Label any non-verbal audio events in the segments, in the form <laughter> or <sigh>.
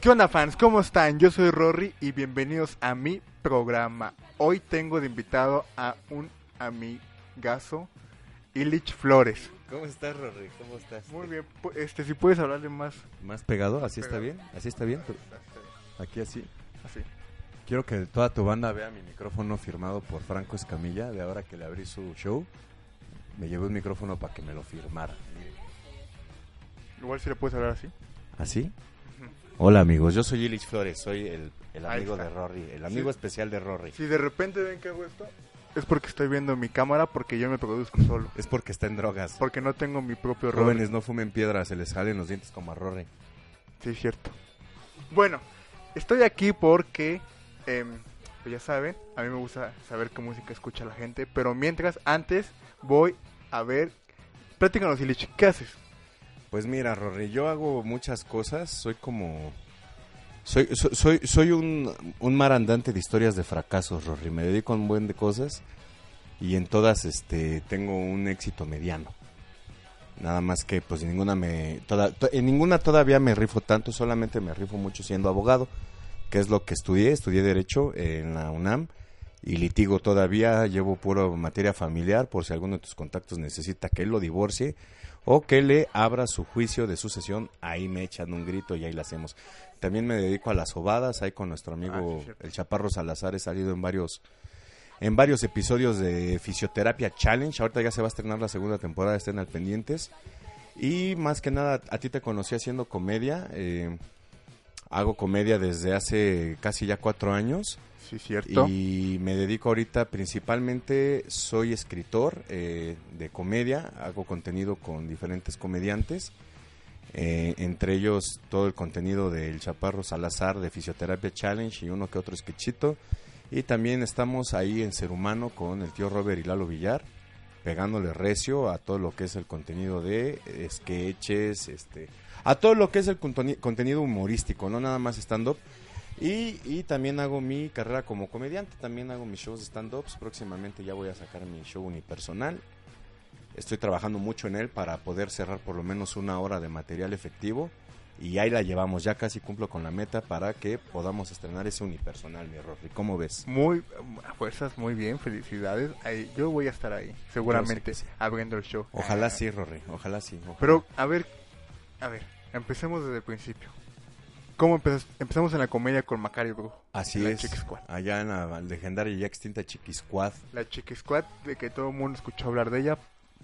¿Qué onda fans? ¿Cómo están? Yo soy Rory y bienvenidos a mi programa. Hoy tengo de invitado a un amigazo, Illich Flores. ¿Cómo estás, Rory? ¿Cómo estás? Muy bien, este, si puedes hablarle más ¿Más pegado? ¿Así está Pegado. bien? ¿Así está bien? Aquí así. así. Quiero que toda tu banda vea mi micrófono firmado por Franco Escamilla. De ahora que le abrí su show, me llevé un micrófono para que me lo firmara. Igual si le puedes hablar así. ¿Así? Hola amigos, yo soy Illich Flores, soy el, amigo de Rory, el amigo Sí. especial de Rory. Si de repente ven que hago esto, es porque estoy viendo mi cámara porque yo me produzco solo. Es porque está en drogas. Porque no tengo mi propio rol. Jóvenes, no fumen piedras, se les salen los dientes como a Rory. Sí, es cierto. Bueno, estoy aquí porque, pues ya saben, a mí me gusta saber qué música escucha la gente, pero mientras, antes voy a ver, platícanos, Illich, ¿qué haces? Pues mira, Rory, yo hago muchas cosas, soy como... Soy, soy, soy, soy un, un mar andante de historias de fracasos, Rory. Me dedico a un buen de cosas y en todas este, tengo un éxito mediano. Nada más que pues en ninguna, me, toda- to- en ninguna todavía me rifo tanto, solamente me rifo mucho siendo abogado, que es lo que estudié. Estudié Derecho en la UNAM y litigo todavía, llevo puro materia familiar por si alguno de tus contactos necesita que él lo divorcie o que le abra su juicio de sucesión, ahí me echan un grito y ahí la hacemos. También me dedico a las sobadas, ahí con nuestro Ah, amigo cierto. el Chaparro Salazar he salido en varios en varios episodios de Fisioterapia Challenge. Ahorita ya se va a estrenar la segunda temporada, estén al pendientes. Y más que nada, a ti te conocí haciendo comedia. eh, hago comedia desde hace casi ya cuatro años. Sí, cierto. Y me dedico ahorita principalmente, soy escritor eh, de comedia, hago contenido con diferentes comediantes, eh, entre ellos todo el contenido del Chaparro Salazar de Fisioterapia Challenge y uno que otro sketchito. Y también estamos ahí en Ser Humano con el tío Robert y Lalo Villar, pegándole recio a todo lo que es el contenido de eh, sketches, este, a todo lo que es el contenido humorístico, no nada más stand-up. Y, y también hago mi carrera como comediante, también hago mis shows de stand-ups. Próximamente ya voy a sacar mi show unipersonal. Estoy trabajando mucho en él para poder cerrar por lo menos una hora de material efectivo. Y ahí la llevamos, ya casi cumplo con la meta para que podamos estrenar ese unipersonal, mi Rory. ¿Cómo ves? Muy, a fuerzas, muy bien, felicidades. Ahí, yo voy a estar ahí, seguramente, sí. abriendo el show. Ojalá Ah, sí, Rory, ojalá sí. ojalá. Pero, a ver, a ver, empecemos desde el principio. ¿Cómo empezas? Empezamos en la comedia con Macario Brujo. Así la es, Chick Squad. allá en la legendaria y ya extinta Chiqui Squad. La Chick Squad, de que todo el mundo escuchó hablar de ella,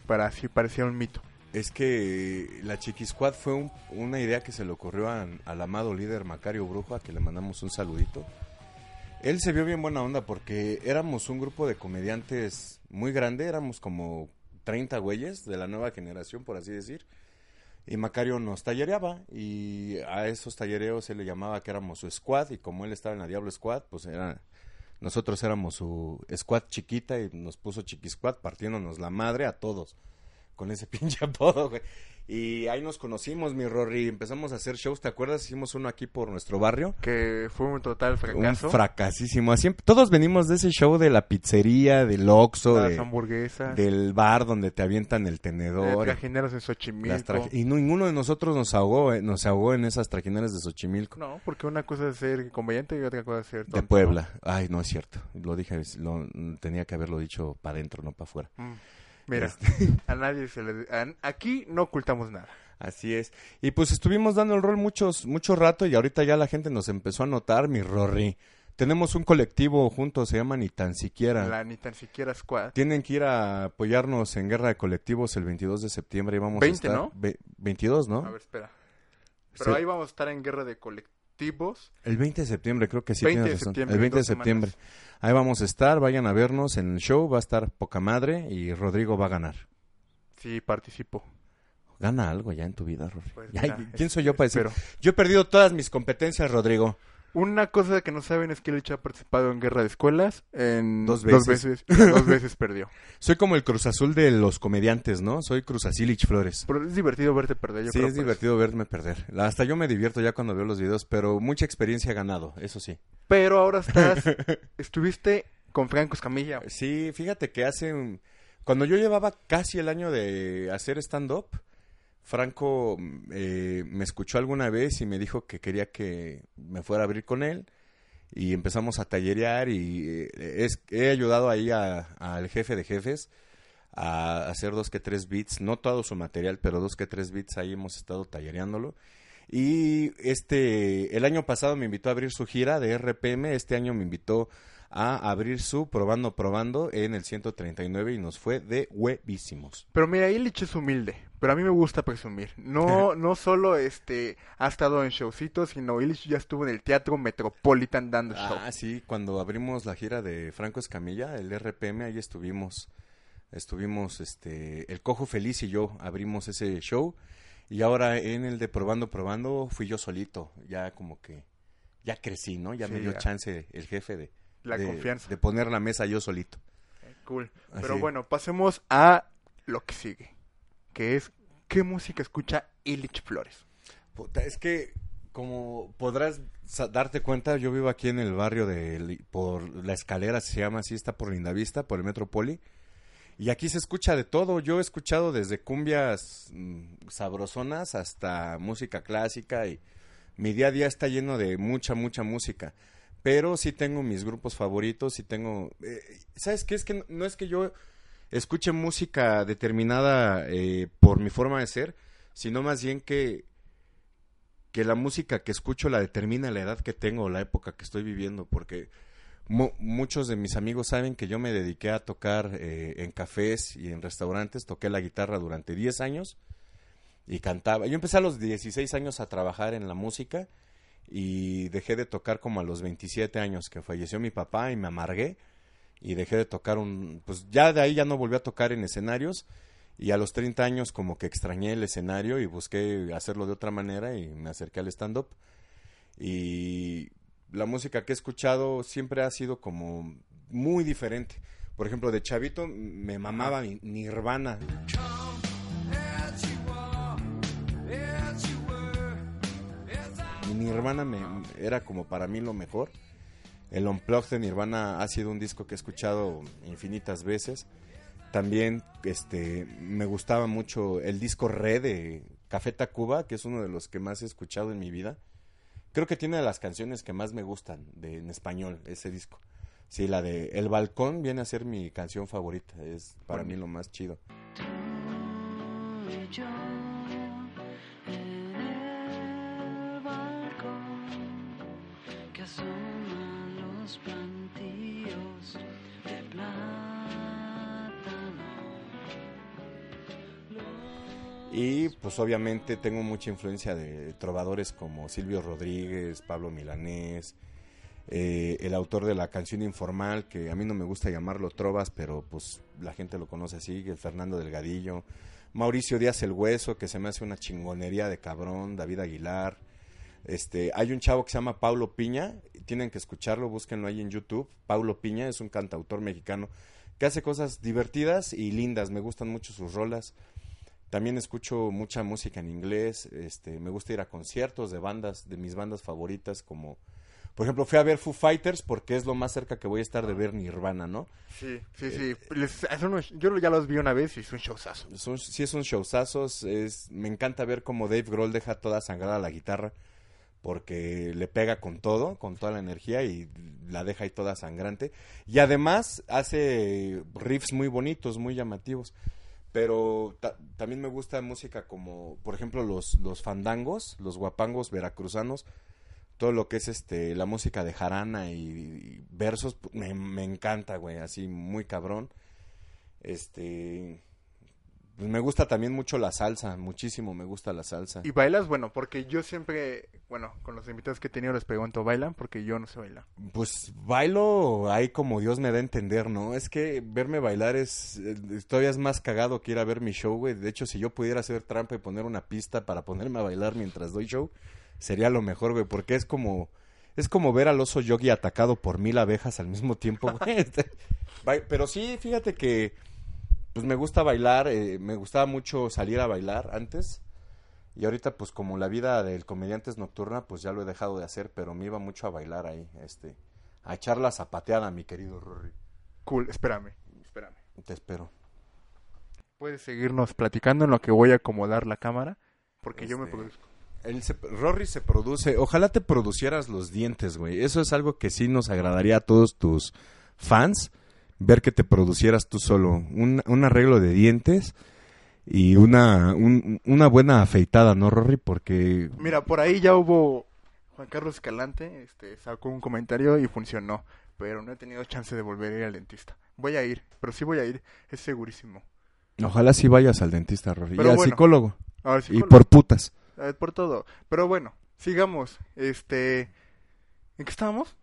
para así parecía un mito. Es que la Chiqui Squad fue un- una idea que se le ocurrió a- al amado líder Macario Brujo, a que le mandamos un saludito. Él se vio bien buena onda porque éramos un grupo de comediantes muy grande, éramos como 30 güeyes de la nueva generación, por así decir. Y Macario nos tallereaba y a esos tallereos él le llamaba que éramos su squad y como él estaba en la Diablo Squad, pues era nosotros éramos su squad chiquita y nos puso Chiqui Squad partiéndonos la madre a todos con ese <laughs> pinche apodo, güey. Y ahí nos conocimos, mi Rory, empezamos a hacer shows, ¿te acuerdas? Hicimos uno aquí por nuestro barrio. Que fue un total fracaso. Un fracasísimo. Así, todos venimos de ese show de la pizzería, del Oxxo, Las de- hamburguesas. del bar donde te avientan el de tenedor. trajineros en las Xochimilco. y no- ninguno de nosotros nos ahogó, eh, nos ahogó en esas trajineras de Xochimilco. No, porque una cosa es ser comediante y otra cosa es ser De Puebla. Ay, no es cierto. Lo dije, lo, tenía que haberlo dicho para adentro, no para afuera. Mm. Mira, Este. <laughs> a nadie se le... a- aquí no ocultamos nada. Así es. Y pues estuvimos dando el rol muchos, mucho rato y ahorita ya la gente nos empezó a notar, mi Rory. Tenemos un colectivo juntos, se llama Ni tan siquiera. La ni tan siquiera squad. Tienen que ir a apoyarnos en Guerra de Colectivos el 22 de septiembre y vamos 20, a estar... ¿no? Ve- 22, ¿no? A ver, espera. Pero ahí vamos a estar en guerra de colectivos. El 20 de septiembre, creo que sí 20 tienes razón. septiembre, el 20 de dos semanas. septiembre. Ahí vamos a estar, vayan a vernos en el show, va a estar poca madre y Rodrigo va a ganar. Sí, participo. Gana algo ya en tu vida, Rory. Pues ¿Quién soy yo para decir? espero. Yo he perdido todas mis competencias, Rodrigo. Una cosa que no saben es que Lich ha participado en guerra de escuelas. En Dos Dos veces. veces, y las dos <laughs> veces perdió. Soy como el Cruz Azul de los comediantes, ¿no? Soy Cruz Azilich Flores. Pero es divertido verte perder. Yo sí, creo es por eso. divertido verme perder. Hasta yo me divierto ya cuando veo los videos, pero mucha experiencia he ganado, eso sí. Pero ahora estás. <laughs> estuviste con Franco Escamilla. Sí, fíjate que hace un- Cuando yo llevaba casi el año de hacer stand-up, Franco eh, me escuchó alguna vez y me dijo que quería que me fuera a abrir con él y empezamos a tallerear y eh, es, he ayudado ahí al jefe de jefes a hacer dos que tres beats, no todo su material, pero dos que tres beats ahí hemos estado tallereándolo. Y este, el año pasado me invitó a abrir su gira de RPM, este año me invitó a abrir su Probando Probando en el 139 y nos fue de huevísimos. Pero mira, Illich es humilde, pero a mí me gusta presumir. No <laughs> no solo este ha estado en showcitos, sino Illich ya estuvo en el Teatro Metropolitan dando show. Ah, sí, cuando abrimos la gira de Franco Escamilla, el RPM, ahí estuvimos. Estuvimos, este, el Cojo Feliz y yo abrimos ese show. Y ahora en el de Probando Probando fui yo solito. Ya como que, ya crecí, ¿no? Ya me dio chance el jefe de, la de, confianza. De poner la mesa yo solito. Eh, cool. Pero bueno, pasemos a lo que sigue. Que es, ¿qué música escucha Illich Flores? es que, como podrás darte cuenta, yo vivo aquí en el barrio de, por la escalera, se llama así, está por Lindavista, por el Metropoli. Y aquí se escucha de todo. Yo he escuchado desde cumbias mm, sabrosonas hasta música clásica y mi día a día está lleno de mucha, mucha música pero sí tengo mis grupos favoritos y tengo... Eh, ¿Sabes qué? Es que no, es que yo escuche música determinada eh, por mi forma de ser, sino más bien que, que la música que escucho la determina la edad que tengo, la época que estoy viviendo, porque muchos de mis amigos saben que yo me dediqué a tocar eh, en cafés y en restaurantes, toqué la guitarra durante 10 años y cantaba. Yo empecé a los 16 años a trabajar en la música y dejé de tocar como a los 27 años que falleció mi papá y me amargué y dejé de tocar un pues ya de ahí ya no volví a tocar en escenarios y a los 30 años como que extrañé el escenario y busqué hacerlo de otra manera y me acerqué al stand up y la música que he escuchado siempre ha sido como muy diferente. Por ejemplo, de chavito me mamaba Nirvana. Nirvana me, era como para mí lo mejor. El Unplugged de Nirvana ha sido un disco que he escuchado infinitas veces. También este, me gustaba mucho el disco Re de Café Tacuba, que es uno de los que más he escuchado en mi vida. Creo que tiene de las canciones que más me gustan de, en español, ese disco. Sí, la de El Balcón viene a ser mi canción favorita, es para mí lo más chido. Y pues obviamente tengo mucha influencia de trovadores como Silvio Rodríguez, Pablo Milanés, eh, el autor de la canción informal, que a mí no me gusta llamarlo trovas, pero pues la gente lo conoce así, Fernando Delgadillo, Mauricio Díaz el Hueso, que se me hace una chingonería de cabrón, David Aguilar. Este, hay un chavo que se llama Paulo Piña, tienen que escucharlo, búsquenlo ahí en YouTube. Paulo Piña es un cantautor mexicano que hace cosas divertidas y lindas, me gustan mucho sus rolas. También escucho mucha música en inglés, este, me gusta ir a conciertos de bandas, de mis bandas favoritas, como, por ejemplo, fui a ver Foo Fighters porque es lo más cerca que voy a estar de ver Nirvana, ¿no? Sí, sí, sí. yo ya los vi una vez y es un showzazo. sí, es un showzazo. Es, me encanta ver cómo Dave Grohl deja toda sangrada la guitarra porque le pega con todo, con toda la energía y la deja ahí toda sangrante. Y además hace riffs muy bonitos, muy llamativos pero también me gusta música como, por ejemplo, los, los fandangos, los guapangos veracruzanos, todo lo que es este la música de jarana y, versos, me, me encanta, güey, así muy cabrón. Este, pues me gusta también mucho la salsa, muchísimo me gusta la salsa. ¿Y bailas? Bueno, porque yo siempre, bueno, con los invitados que he tenido les pregunto, ¿bailan? Porque yo no sé bailar. Pues bailo ahí como Dios me da a entender, ¿no? Es que verme bailar es, todavía es más cagado que ir a ver mi show, güey. De hecho, si yo pudiera hacer trampa y poner una pista para ponerme a bailar mientras doy show, sería lo mejor, güey, porque es como... Es como ver al oso yogi atacado por mil abejas al mismo tiempo, <laughs> güey. Pero sí, fíjate que pues me gusta bailar, eh, me gustaba mucho salir a bailar antes. Y ahorita, pues como la vida del comediante es nocturna, pues ya lo he dejado de hacer, pero me iba mucho a bailar ahí, este, a echar la zapateada, mi querido Rory. Cool, espérame, espérame. Te espero. puedes seguirnos platicando en lo que voy a acomodar la cámara, porque yo me Este, produzco. El se- Rory se produce. Ojalá te producieras los dientes, güey. Eso es algo que sí nos agradaría a todos tus fans. Ver que te producieras tú solo. Un, un arreglo de dientes y una, un- una buena afeitada, ¿no, Rory? Porque. Mira, por ahí ya hubo Juan Carlos Escalante, este, sacó un comentario y funcionó, pero no he tenido chance de volver a ir al dentista. Voy a ir, pero sí voy a ir, es segurísimo. Ojalá sí vayas al dentista, Rory. Pero y al psicólogo. Ahora sí, Y por putas. eh, por todo. Pero bueno, sigamos. Este, ¿en qué estábamos?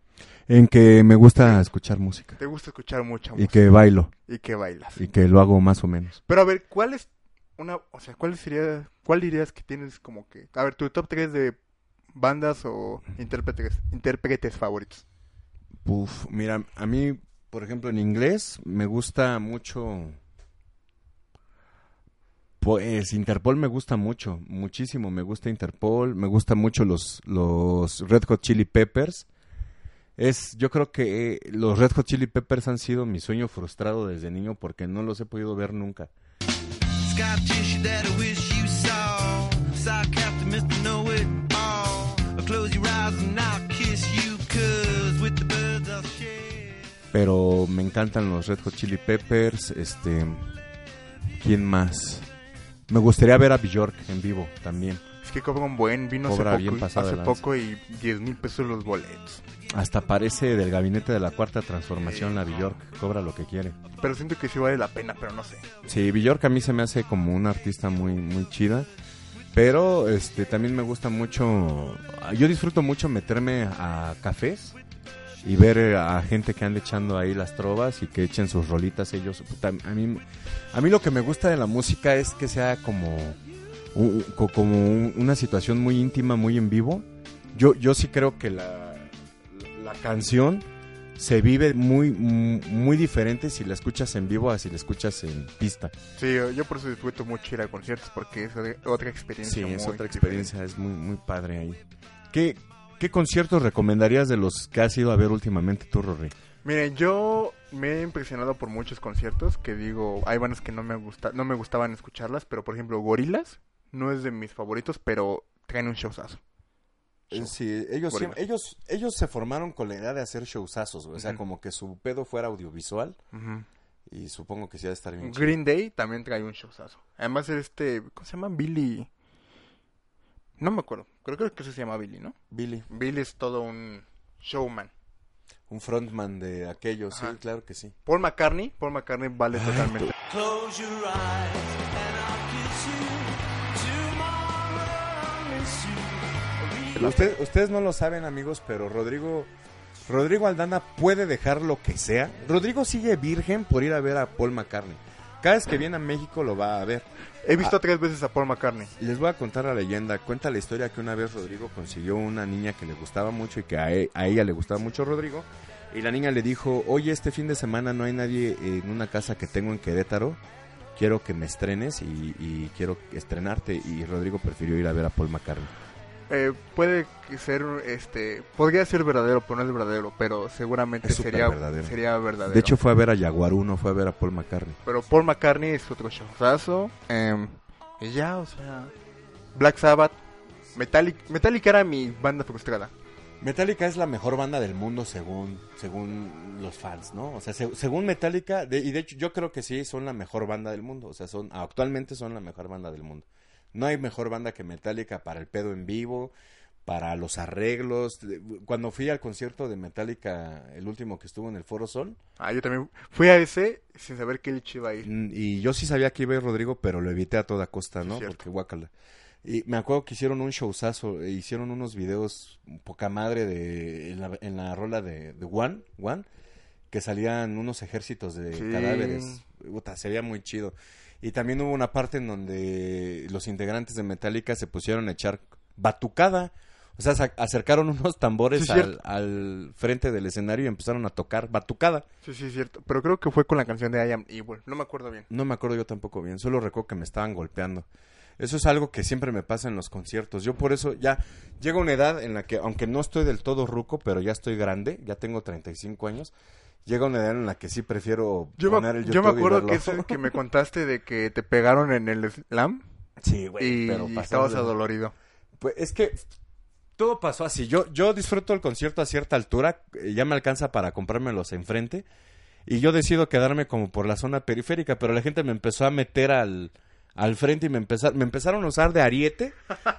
En que me gusta escuchar música. Te gusta escuchar mucha Y música que bailo. y que bailas. Y que lo hago más o menos. Pero a ver, ¿cuál es una, o sea, cuál sería, cuál dirías que tienes como que, a ver, tu top 3 de bandas o intérpretes, intérpretes favoritos? Uf, mira, a mí, por ejemplo, en inglés me gusta mucho. Pues Interpol me gusta mucho, muchísimo. Me gusta Interpol, me gusta mucho los, los Red Hot Chili Peppers. Es, yo creo que eh, los Red Hot Chili Peppers han sido mi sueño frustrado desde niño porque no los he podido ver nunca. Pero me encantan los Red Hot Chili Peppers. Este, ¿quién más? Me gustaría ver a Bjork en vivo también. Es que cobra un buen, vino Cobra hace, poco, hace poco y 10 mil pesos los boletos. Hasta parece del gabinete de la cuarta transformación la Bjork. Cobra lo que quiere. Pero siento que sí vale la pena, pero no sé. Sí, Bjork a mí se me hace como una artista muy, muy chida. Pero este también me gusta mucho. Yo disfruto mucho meterme a cafés y ver eh, a gente que ande echando ahí las trovas y que echen sus rolitas ellos. Puta, a mí, a mí lo que me gusta de la música es que sea como, como un- una situación muy íntima, muy en vivo. Yo, yo sí creo que la canción se vive muy, muy diferente si la escuchas en vivo a si la escuchas en pista. Sí, yo, por eso disfruto mucho ir a conciertos porque es otra- experiencia. Sí, es otra diferente. experiencia, es muy, muy padre ahí. ¿Qué, ¿Qué conciertos recomendarías de los que has ido a ver últimamente tú, Rory? Miren, yo me he impresionado por muchos conciertos que digo, hay bandas que no me gusta, no me gustaban escucharlas, pero por ejemplo, Gorilas no es de mis favoritos, pero traen un showzazo. Show. Sí, ellos, siempre- ellos, ellos se formaron con la idea de hacer showzazos, güey. o sea, como que su pedo fuera audiovisual y supongo que sí ha de estar bien chido. Green Day también trae un showzazo. Además este, ¿cómo se llama? Billy. No me acuerdo, creo, creo que se llama Billy, ¿no? Billy, Billy es todo un showman. un frontman de aquellos, sí, claro que sí. Paul McCartney, Paul McCartney vale totalmente. Close your eyes Usted- ustedes no lo saben, amigos, pero Rodrigo Rodrigo Aldana puede dejar lo que sea. Rodrigo sigue virgen por ir a ver a Paul McCartney. Cada vez que viene a México lo va a ver. He visto tres veces a Paul McCartney. Les voy a contar la leyenda. Cuenta la historia que una vez Rodrigo consiguió una niña que le gustaba mucho y que a, e- a ella le gustaba mucho Rodrigo. Y la niña le dijo, oye, este fin de semana no hay nadie en una casa que tengo en Querétaro. Quiero que me estrenes y, y quiero estrenarte. Y Rodrigo prefirió ir a ver a Paul McCartney. Eh, puede ser, este, podría ser verdadero, pero no es verdadero, pero seguramente Es sería verdadero. sería verdadero. De hecho fue a ver a Jaguarú, no fue a ver a Paul McCartney. pero Paul McCartney es otro showzazo. em, y ya, o sea, Black Sabbath, Metallica, Metallica era mi banda frustrada. Metallica es la mejor banda del mundo según según los fans, ¿no? O sea, se- según Metallica, de- y de hecho yo creo que sí son la mejor banda del mundo, o sea, son actualmente son la mejor banda del mundo. No hay mejor banda que Metallica para el pedo en vivo, para los arreglos. Cuando fui al concierto de Metallica, el último que estuvo en el Foro Sol, Ah, yo también fui a ese sin saber que Lich iba a ir. mm, y yo sí sabía que iba a ir Rodrigo, pero lo evité a toda costa, ¿no? Porque guácala. Y me acuerdo que hicieron un showzazo, e hicieron unos videos poca madre de en la, en la rola de, de One, One, que salían unos ejércitos de Sí. cadáveres. Puta, se veía muy chido. Y también hubo una parte en donde los integrantes de Metallica se pusieron a echar batucada. O sea, se acercaron <laughs> unos tambores Sí, al, al frente del escenario y empezaron a tocar batucada. Sí, sí, es cierto. Pero creo que fue con la canción de I Am Evil. No me acuerdo bien. No me acuerdo yo tampoco bien, solo recuerdo que me estaban golpeando. Eso es algo que siempre me pasa en los conciertos. Yo por eso ya llega una edad en la que, aunque no estoy del todo ruco, pero ya estoy grande, ya tengo 35 años, llega una edad en la que sí prefiero Yo poner el yo me YouTube acuerdo que, ese- <laughs> que me contaste de que te pegaron en el slam Sí, güey, y pero estabas adolorido. Pues es que todo pasó así. Yo, yo disfruto el concierto a cierta altura, eh, ya me alcanza para comprármelos enfrente. Y yo decido quedarme como por la zona periférica, pero la gente me empezó a meter al, al frente y me, empezar, me empezaron a usar de ariete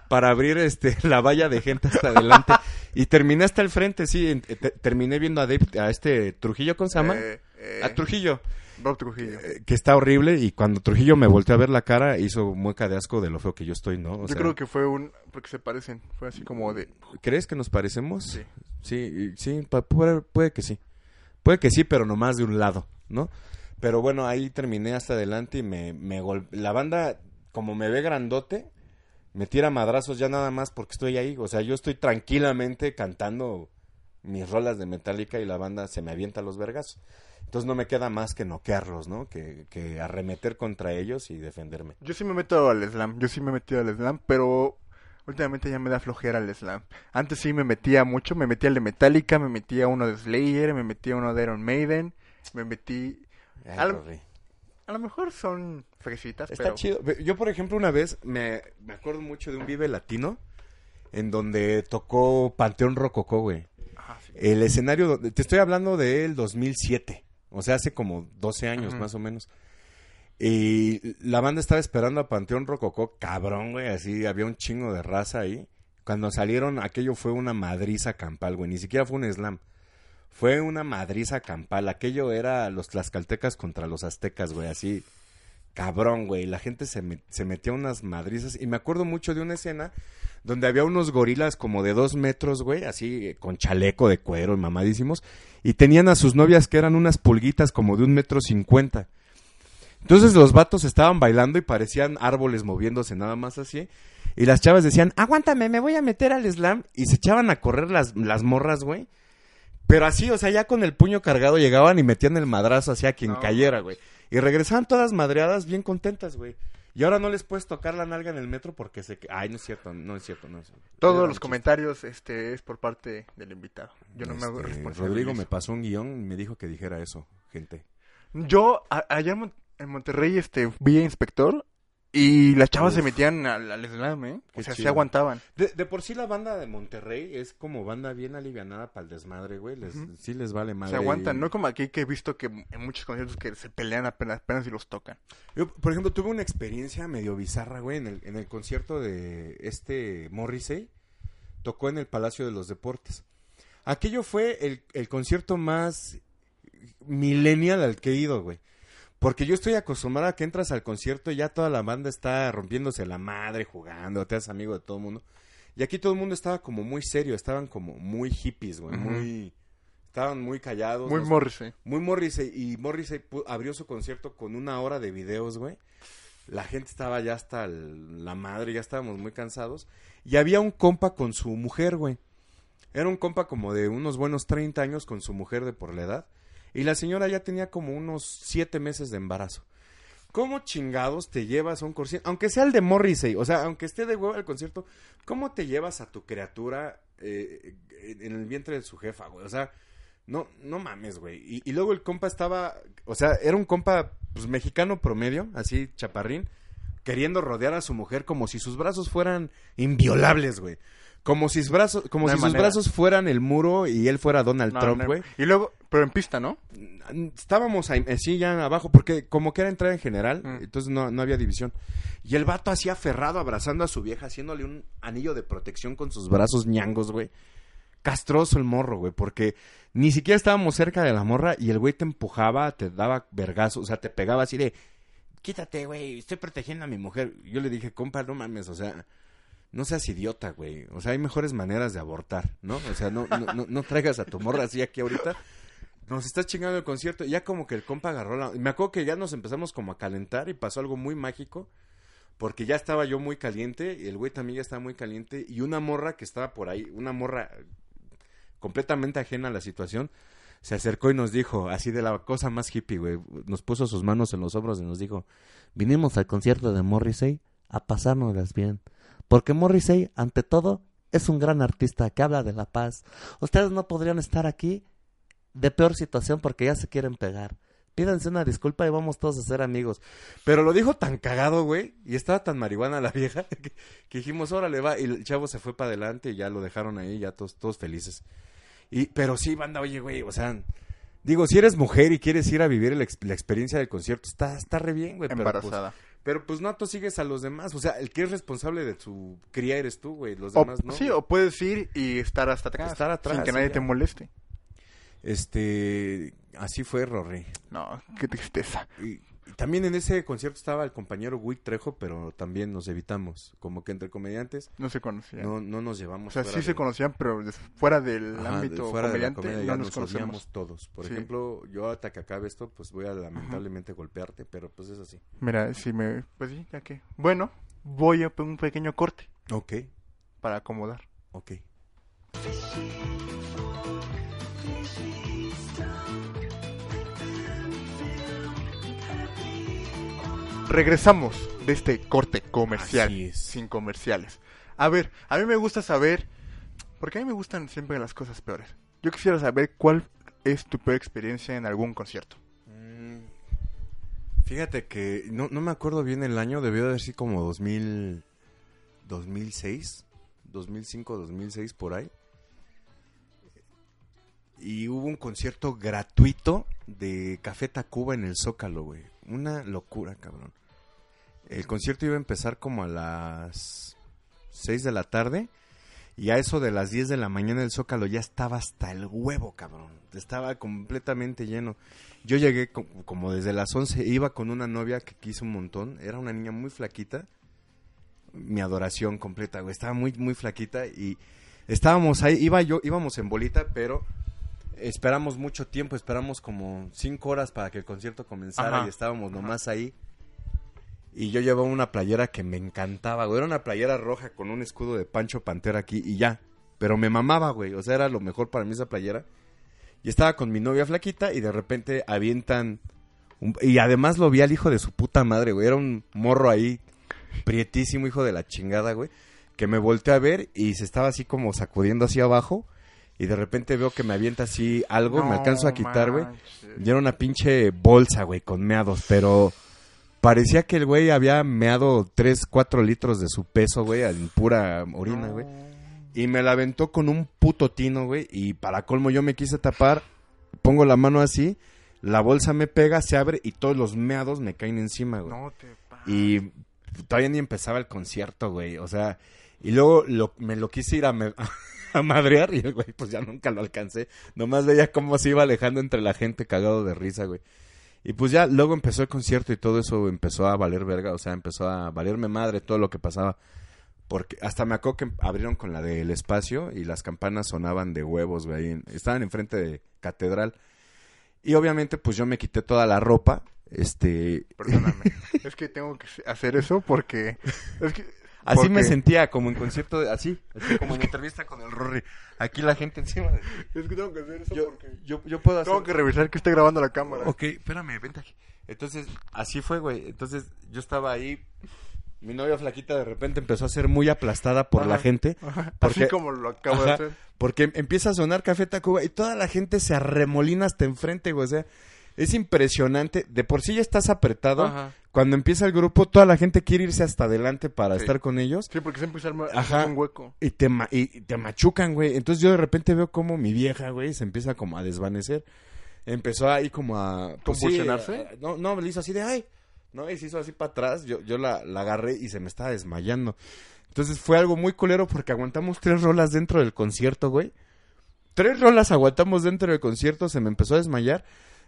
para abrir este <laughs> la valla de gente hasta adelante. Y terminé hasta el frente, sí. te- terminé viendo a, Dave- a este Trujillo, ¿cómo se llama? Eh, eh, a Trujillo. Bob Trujillo. eh, que está horrible y cuando Trujillo me volteó a ver la cara hizo mueca de asco de lo feo que yo estoy, ¿no? O yo sea, creo que fue un... porque se parecen. Fue así como de... ¿Crees que nos parecemos? Sí. Sí, sí, puede, puede que sí. Puede que sí, pero nomás de un lado, ¿no? Pero bueno, ahí terminé hasta adelante y me, me La banda, como me ve grandote, me tira madrazos ya nada más porque estoy ahí. O sea, yo estoy tranquilamente cantando mis rolas de Metallica y la banda se me avienta los vergas. Entonces no me queda más que noquearlos, ¿no? Que, que arremeter contra ellos y defenderme. Yo sí me meto al slam. Yo sí me he metido al slam, pero... Últimamente ya me da flojera el slam. Antes sí me metía mucho. Me metía al de Metallica, me metía uno de Slayer, me metía uno de Iron Maiden. Me metí... Ay, Al-. A lo mejor son fresitas, Está pero... chido. Yo, por ejemplo, una vez me, me acuerdo mucho de un Vive Latino en donde tocó Panteón Rococó, güey. Ajá, sí. El escenario, donde- te estoy hablando del 2007, o sea, hace como 12 años más o menos. Y la banda estaba esperando a Panteón Rococó, cabrón, güey, así había un chingo de raza ahí. Cuando salieron, aquello fue una madriza campal, güey, ni siquiera fue un slam. Fue una madriza campal, aquello era los tlaxcaltecas contra los aztecas, güey, así cabrón, güey. La gente se, me- se metía unas madrizas. Y me acuerdo mucho de una escena donde había unos gorilas como de dos metros, güey, así con chaleco de cuero mamadísimos. Y tenían a sus novias que eran unas pulguitas como de un metro cincuenta. Entonces los vatos estaban bailando y parecían árboles moviéndose nada más así. Y las chavas decían, aguántame, me voy a meter al slam. Y se echaban a correr las, las morras, güey. Pero así, o sea, ya con el puño cargado llegaban y metían el madrazo hacia quien No. cayera, güey. Y regresaban todas madreadas bien contentas, güey. Y ahora no les puedes tocar la nalga en el metro porque se... Ay, no es cierto, no es cierto, no es cierto. Todos los chiste. comentarios este es por parte del invitado. Yo no me hago Este, responsable. Rodrigo me pasó un guion y me dijo que dijera eso, gente. Yo a- allá en Monterrey este vi a inspector y las chavas se metían al, al slam, ¿eh? O sea, se aguantaban. De, de por sí la banda de Monterrey es como banda bien alivianada para el desmadre, güey. Les. Sí les vale madre. Se aguantan, y- no como aquí que he visto que en muchos conciertos que se pelean apenas, apenas si los tocan. Yo, por ejemplo, tuve una experiencia medio bizarra, güey, en el, en el concierto de este Morrissey. Tocó en el Palacio de los Deportes. Aquello fue el, el concierto más millennial al que he ido, güey. Porque yo estoy acostumbrado a que entras al concierto y ya toda la banda está rompiéndose la madre, jugando, te haces amigo de todo el mundo. Y aquí todo el mundo estaba como muy serio, estaban como muy hippies, güey, muy... Estaban muy callados. Muy no. Morrissey. Muy Morrissey. Y Morrissey abrió su concierto con una hora de videos, güey. La gente estaba ya hasta el- la madre, ya estábamos muy cansados. Y había un compa con su mujer, güey. Era un compa como de unos buenos 30 años con su mujer de por la edad. Y la señora ya tenía como unos 7 meses de embarazo. ¿Cómo chingados te llevas a un concierto? Aunque sea el de Morrissey, o sea, aunque esté de huevo el concierto, ¿cómo te llevas a tu criatura eh, en el vientre de su jefa, güey? O sea, no, no mames, güey. Y, y luego el compa estaba, o sea, era un compa pues, mexicano promedio, así chaparrín, queriendo rodear a su mujer como si sus brazos fueran inviolables, güey. Como si, sus brazos, como No si sus brazos fueran el muro y él fuera Donald No, Trump, no, güey. Y luego, pero en pista, ¿no? Estábamos ahí, así ya abajo, porque como que era entrada en general, Mm. entonces no, no había división. Y el vato así aferrado, abrazando a su vieja, haciéndole un anillo de protección con sus brazos ñangos, güey. Castroso el morro, güey, porque ni siquiera estábamos cerca de la morra y el güey te empujaba, te daba vergazos, o sea, te pegaba así de, quítate, güey, estoy protegiendo a mi mujer. Yo le dije, compa, no mames, o sea, no seas idiota, güey. O sea, hay mejores maneras de abortar, ¿no? O sea, no, no, no, no traigas a tu morra así aquí ahorita. Nos está chingando el concierto. Ya como que el compa agarró la... Me acuerdo que ya nos empezamos como a calentar y pasó algo muy mágico. Porque ya estaba yo muy caliente y el güey también ya estaba muy caliente. Y una morra que estaba por ahí, una morra completamente ajena a la situación, se acercó y nos dijo, así de la cosa más hippie, güey. Nos puso sus manos en los hombros y nos dijo, vinimos al concierto de Morrissey a pasárnoslas bien. Porque Morrissey, ante todo, es un gran artista que habla de la paz. Ustedes no podrían estar aquí de peor situación porque ya se quieren pegar. Pídanse una disculpa y vamos todos a ser amigos. Pero lo dijo tan cagado, güey, y estaba tan marihuana la <laughs> vieja, que, que dijimos, órale, va, y el chavo se fue para adelante y ya lo dejaron ahí, ya todos, todos felices. Y, pero sí, banda, oye, güey, o sea, digo, si eres mujer y quieres ir a vivir el ex- la experiencia del concierto, está, está re bien, güey. pero, pues, Embarazada. Pero pues no tú sigues a los demás. O sea, el que es responsable de su cría eres tú, güey. Los O- demás no. sí, o puedes ir y estar hasta atrás. Estar atrás, Sin que nadie ya. te moleste. Este. Así fue, Rory. No, qué tristeza. Y, y también en ese concierto estaba el compañero Wick Trejo, pero también nos evitamos. Como que entre comediantes No se conocían. no, no nos llevamos. o sea, sí se conocían, pero fuera del Ajá, ámbito fuera de la comediante comedia no ya nos, odiamos todos. Por Sí. ejemplo, yo hasta que acabe esto, pues voy a lamentablemente golpearte, pero pues es así. Mira, si me... Pues sí, ya que... Bueno, voy a un pequeño corte Ok, para acomodar. ok. Regresamos de este corte comercial. Así es. Sin comerciales. A ver, a mí me gusta saber... Porque a mí me gustan siempre las cosas peores. Yo quisiera saber cuál es tu peor experiencia en algún concierto. Mm, Fíjate que no, no me acuerdo bien el año, debió de haber sido como 2000, 2006, 2005, 2006 por ahí. Y hubo un concierto gratuito de Café Tacuba en el Zócalo, güey. Una locura, cabrón. El concierto iba a empezar como a las 6 de la tarde. Y a eso de las 10 de la mañana el Zócalo ya estaba hasta el huevo, cabrón. Estaba completamente lleno. Yo llegué co- como desde las 11, iba con una novia que quiso un montón, era una niña muy flaquita, mi adoración completa, güey, estaba muy, muy flaquita y estábamos ahí, iba yo, íbamos en bolita, pero esperamos mucho tiempo, esperamos como 5 horas para que el concierto comenzara Ajá. y estábamos nomás ahí. Y yo llevaba una playera que me encantaba, güey, era una playera roja con un escudo de Pancho Pantera aquí y ya, pero me mamaba, güey, o sea, era lo mejor para mí esa playera. Y estaba con mi novia flaquita y de repente avientan... un- y además lo vi al hijo de su puta madre, güey. Era un morro ahí, prietísimo, hijo de la chingada, güey. Que me volteé a ver y se estaba así como sacudiendo hacia abajo. Y de repente veo que me avienta así algo, me alcanzo a quitar, güey. Y era una pinche bolsa, güey, con meados, pero parecía que el güey había meado 3, 4 litros de su peso, güey, en pura orina, güey. Y me la aventó con un puto tino, güey. Y para colmo yo me quise tapar. Pongo la mano así. La bolsa me pega, se abre y todos los meados me caen encima, güey. No te. Y todavía ni empezaba el concierto, güey. O sea, y luego lo- me lo quise ir a, me- <laughs> a madrear y el güey pues ya nunca lo alcancé. Nomás veía cómo se iba alejando entre la gente cagado de risa, güey. Y pues ya luego empezó el concierto y todo eso empezó a valer verga, o sea, empezó a valerme madre todo lo que pasaba. Porque hasta me acuerdo que abrieron con la del espacio y las campanas sonaban de huevos, güey. Estaban enfrente de catedral. Y obviamente pues yo me quité toda la ropa, este... Perdóname. <laughs> es que tengo que hacer eso porque... Es que... Así me sentía, como en concierto, de- así, así como en entrevista con el Rory. Aquí la gente encima de... Es que tengo que hacer eso Yo, porque... yo, yo puedo hacer... Tengo que revisar que esté grabando la cámara. Ok, espérame, vente aquí. Entonces, así fue, güey. Entonces, yo estaba ahí. Mi novia flaquita de repente empezó a ser muy aplastada por Ajá. la gente. Ajá, porque- Así como lo acabo de hacer. Porque empieza a sonar Café Tacuba y toda la gente se arremolina hasta enfrente, güey. O sea, es impresionante. De por sí ya estás apretado. Ajá. Cuando empieza el grupo, toda la gente quiere irse hasta adelante para Sí. estar con ellos. Sí, porque siempre se arma Ajá. un hueco. Y te, ma- y te machucan, güey. Entonces yo de repente veo como mi vieja, güey, se empieza como a desvanecer. Empezó ahí como a... pues, a- no, no, le hizo así de, ay. No, y se hizo así para atrás. Yo, yo la, la agarré y se me estaba desmayando. Entonces fue algo muy culero porque aguantamos tres rolas dentro del concierto, güey. Tres rolas aguantamos dentro del concierto, se me empezó a desmayar.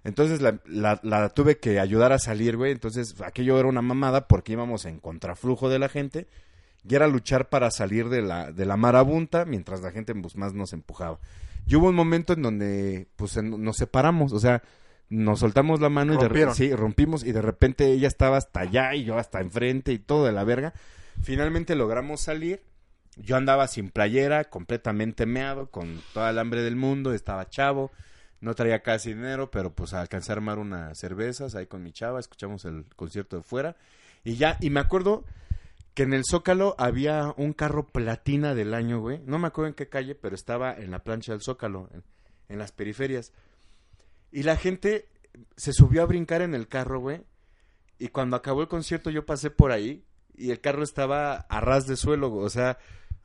Entonces la, la, la tuve que ayudar a salir, güey. Entonces aquello era una mamada porque íbamos en contraflujo de la gente. Y era luchar para salir de la, de la marabunta mientras la gente pues, más nos empujaba. Y hubo un momento en donde pues en- nos separamos, o sea, nos soltamos la mano y de sí, rompimos y de repente ella estaba hasta allá y yo hasta enfrente y todo de la verga. Finalmente logramos salir. Yo andaba sin playera, completamente meado, con toda el hambre del mundo, estaba chavo, no traía casi dinero, pero pues alcancé a armar unas cervezas ahí con mi chava, escuchamos el concierto de fuera y ya, y me acuerdo que en el Zócalo había un carro platina del año, güey. No me acuerdo en qué calle, pero estaba en la plancha del Zócalo, en, en las periferias. Y la gente se subió a brincar en el carro, güey. Y cuando acabó el concierto yo pasé por ahí y el carro estaba a ras de suelo, güey. o sea,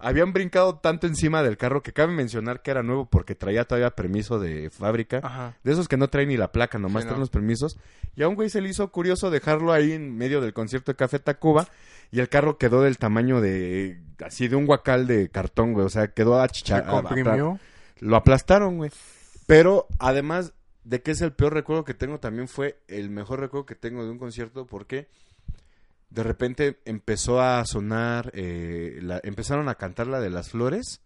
habían brincado tanto encima del carro que cabe mencionar que era nuevo porque traía todavía permiso de fábrica. Ajá. De esos que no traen ni la placa, nomás Sí, traen no. los permisos. Y a un güey se le hizo curioso dejarlo ahí en medio del concierto de Café Tacuba. Y el carro quedó del tamaño de. Así de un guacal de cartón, güey. O sea, quedó achichado. Lo aplastaron, güey. Pero además de que es el peor recuerdo que tengo, también fue el mejor recuerdo que tengo de un concierto porque de repente empezó a sonar, eh, la- empezaron a cantar la de las flores.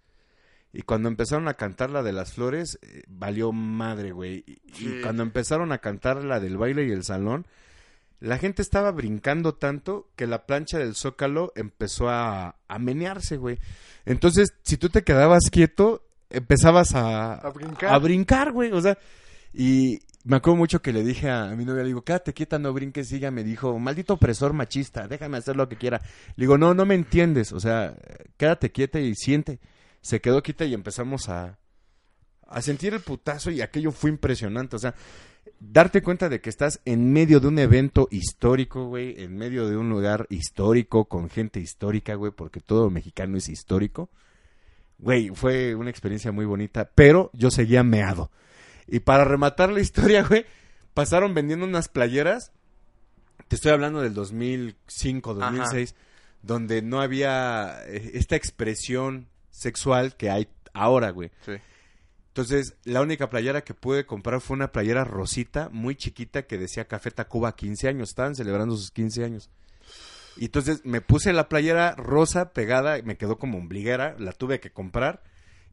Y cuando empezaron a cantar la de las flores, eh, valió madre, güey. Y, cuando empezaron a cantar la del baile y el salón, la gente estaba brincando tanto que la plancha del zócalo empezó a, a menearse, güey. Entonces, si tú te quedabas quieto, empezabas a, A brincar. a brincar, güey. O sea, y me acuerdo mucho que le dije a mi novia, le digo, quédate quieta, no brinques. Ella me dijo, maldito opresor machista, déjame hacer lo que quiera. Le digo, no, no me entiendes. O sea, quédate quieta y siente. Se quedó quieta y empezamos a, a sentir el putazo y aquello fue impresionante. O sea, darte cuenta de que estás en medio de un evento histórico, güey, en medio de un lugar histórico, con gente histórica, güey, porque todo mexicano es histórico. Güey, fue una experiencia muy bonita, pero yo seguía meado. Y para rematar la historia, <laughs> güey, pasaron vendiendo unas playeras. Te estoy hablando del 2005, 2006, donde no había eh, esta expresión sexual que hay ahora, güey. Sí. Entonces, la única playera que pude comprar fue una playera rosita, muy chiquita, que decía Café Tacuba 15 años. Estaban celebrando sus 15 años. Y entonces me puse la playera rosa pegada, me quedó como ombliguera, la tuve que comprar.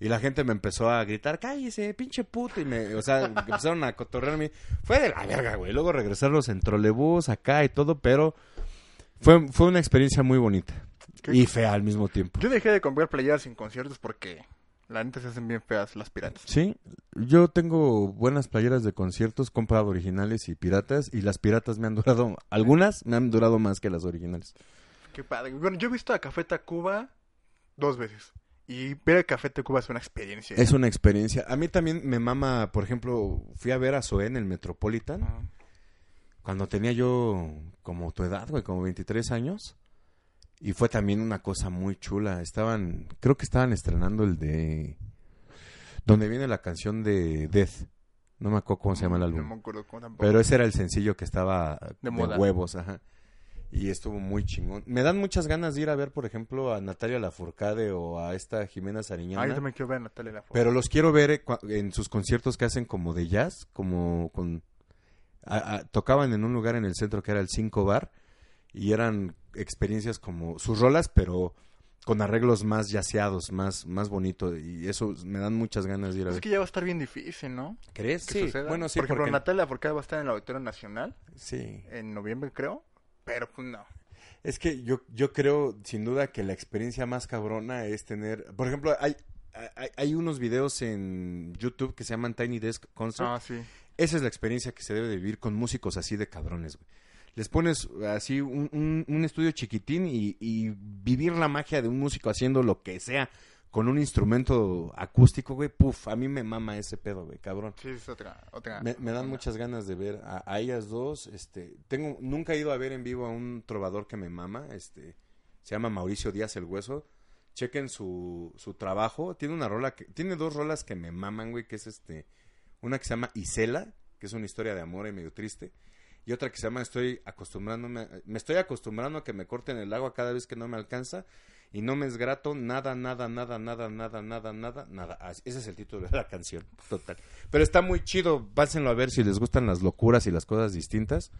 Y la gente me empezó a gritar, cállese, pinche puto. Y me, o sea, <laughs> empezaron a cotorrearme. Fue de la verga, güey. Luego regresarlos en trolebús acá y todo, pero fue, fue una experiencia muy bonita. ¿Qué? Y fea al mismo tiempo. Yo dejé de comprar playeras en conciertos porque la neta se hacen bien feas las piratas. Sí, yo tengo buenas playeras de conciertos, comprado originales y piratas, y las piratas me han durado, algunas me han durado más que las originales. Qué padre. Bueno, yo he visto a Café Tacuba dos veces. Y ver a Café Tacuba es una experiencia. Es una experiencia. A mí también me mama, por ejemplo, fui a ver a Zoé en el Metropolitan, Ah, cuando tenía yo como tu edad, güey, como 23 años, y fue también una cosa muy chula. Estaban, creo que estaban estrenando el de, donde viene la canción de Death. No me acuerdo cómo se llama el álbum. No me acuerdo cómo tampoco. Pero ese era el sencillo que estaba de, moda. huevos, ajá. Y estuvo muy chingón. Me dan muchas ganas de ir a ver, por ejemplo, a Natalia Lafourcade o a esta Jimena Ah, yo Sariñana. también quiero ver a Natalia Lafourcade. pero los quiero ver eh, en sus conciertos que hacen como de jazz, como con... a- a- tocaban en un lugar en el centro que era el Cinco Bar y eran experiencias como sus rolas, pero con arreglos más yaceados, más, más bonito. Y eso me dan muchas ganas de ir a Es ver. que ya va a estar bien difícil, ¿no? ¿Crees? Que Sí. suceda. Bueno, sí, Por ejemplo, porque- Natalia Lafourcade va a estar en el Auditorio Nacional Sí. en noviembre, creo. Pero pues no. Es que yo, yo creo, sin duda, que la experiencia más cabrona es tener... Por ejemplo, hay, hay, hay unos videos en YouTube que se llaman Tiny Desk Concert. Ah, sí. Esa es la experiencia que se debe de vivir con músicos así de cabrones, güey. Les pones así un, un- un estudio chiquitín y, y vivir la magia de un músico haciendo lo que sea con un instrumento acústico, güey. Puf, a mí me mama ese pedo, güey, cabrón. Sí, es otra. otra Me, me dan muchas ganas de ver a, a ellas dos. Este, tengo, nunca he ido a ver en vivo a un trovador que me mama. Este, se llama Mauricio Díaz el Hueso. Chequen su, su trabajo. Tiene una rola que, tiene dos rolas que me maman, güey, que es este, una que se llama Isela, que es una historia de amor y medio triste. Y otra que se llama Estoy acostumbrándome, me estoy acostumbrando a que me corten el agua cada vez que no me alcanza. Y no me es grato nada, nada, nada, nada, nada, nada, nada, nada. Ah, Ese es el título de la canción, total. Pero está muy chido, pásenlo a ver si les gustan las locuras y las cosas distintas.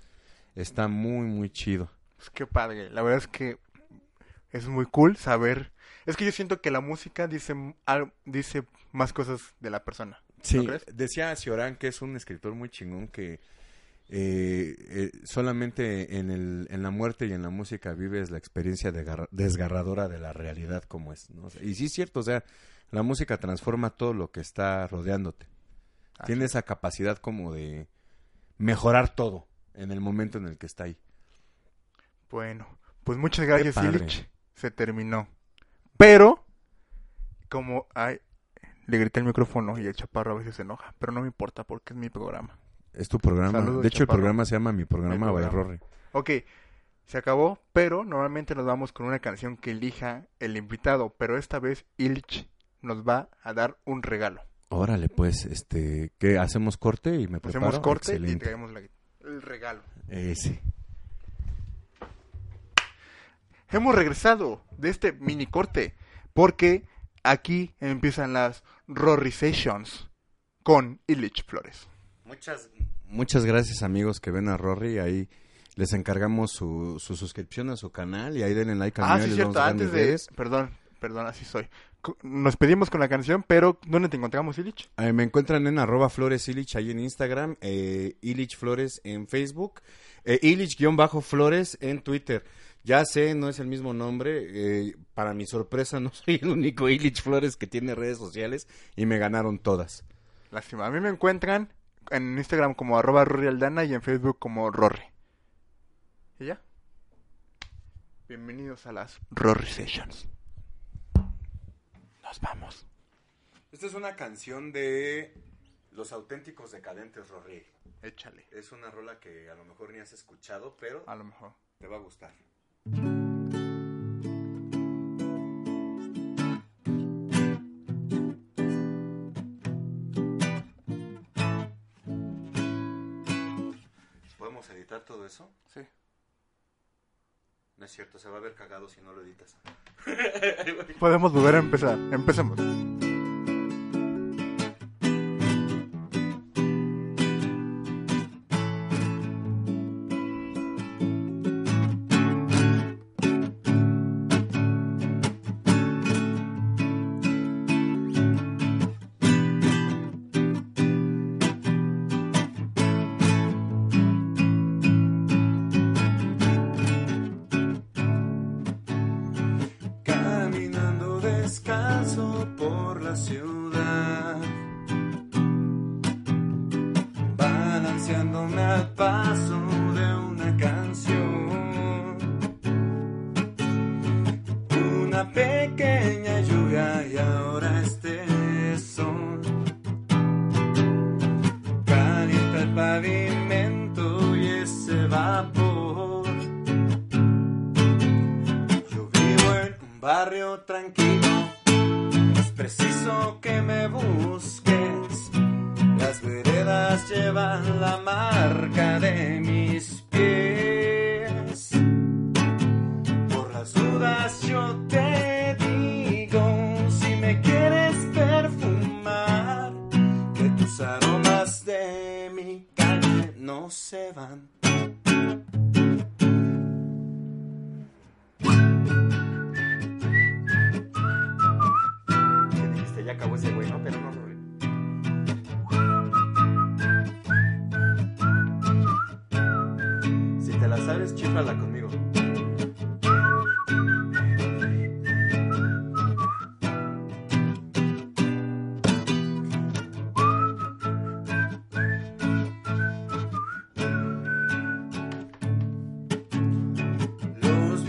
Está muy, muy chido. Pues qué padre. La verdad es que es muy cool saber. Es que yo siento que la música dice, dice más cosas de la persona. Sí, ¿No crees? decía Ciorán que es un escritor muy chingón que eh, eh, solamente en, el, en la muerte y en la música vives la experiencia desgarra- desgarradora de la realidad como es. ¿no? O sea, y sí es cierto, o sea, la música transforma todo lo que está rodeándote. Tiene esa capacidad como de mejorar todo en el momento en el que está ahí. Bueno, pues muchas gracias. Illich. Se terminó. Pero, como ay, le grité el micrófono y el chaparro a veces se enoja, pero no me importa porque es mi programa. Es tu programa. Saludos, de hecho, el programa se llama Mi Programa. Rory. Ok, se acabó, pero normalmente nos vamos con una canción que elija el invitado, pero esta vez Illich nos va a dar un regalo. Órale, pues, este, ¿qué? ¿Hacemos corte y me preparo? Hacemos corte y traemos la- el regalo. Eh, sí. Hemos regresado de este mini corte porque aquí empiezan las Rory Sessions con Illich Flores. Muchas, muchas gracias amigos que ven a Rory. Ahí les encargamos su, su suscripción a su canal y ahí denle like al Ah, sí, cierto, antes de... redes. Perdón, perdón, así soy. Nos pedimos con la canción, pero ¿dónde te encontramos, Illich? Eh, me encuentran en arroba flores Illich ahí en Instagram, eh, Illich Flores en Facebook, eh, Illich-Flores en Twitter. Ya sé, no es el mismo nombre. eh, para mi sorpresa, <laughs> no soy el único Illich Flores que tiene redes sociales y me ganaron todas. Lástima. A mí me encuentran en Instagram como arroba Rory Aldana y en Facebook como Rory. ¿Y ya? Bienvenidos a las Rory Sessions. Nos vamos. Esta es una canción de Los Auténticos Decadentes, Rory. Échale. Es una rola que a lo mejor ni has escuchado, pero A lo mejor. te va a gustar. Editar todo eso? Sí. No es cierto, se va a ver cagado si no lo editas. Podemos volver a empezar. Empecemos.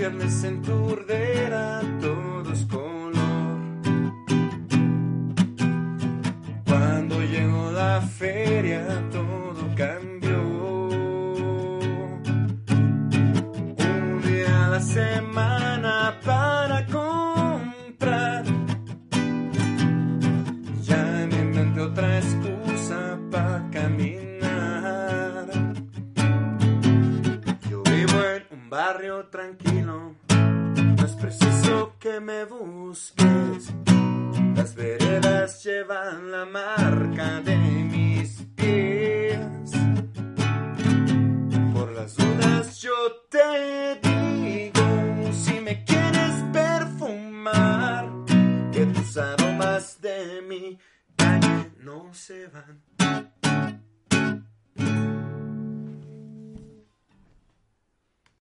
Viernes en Turdera todo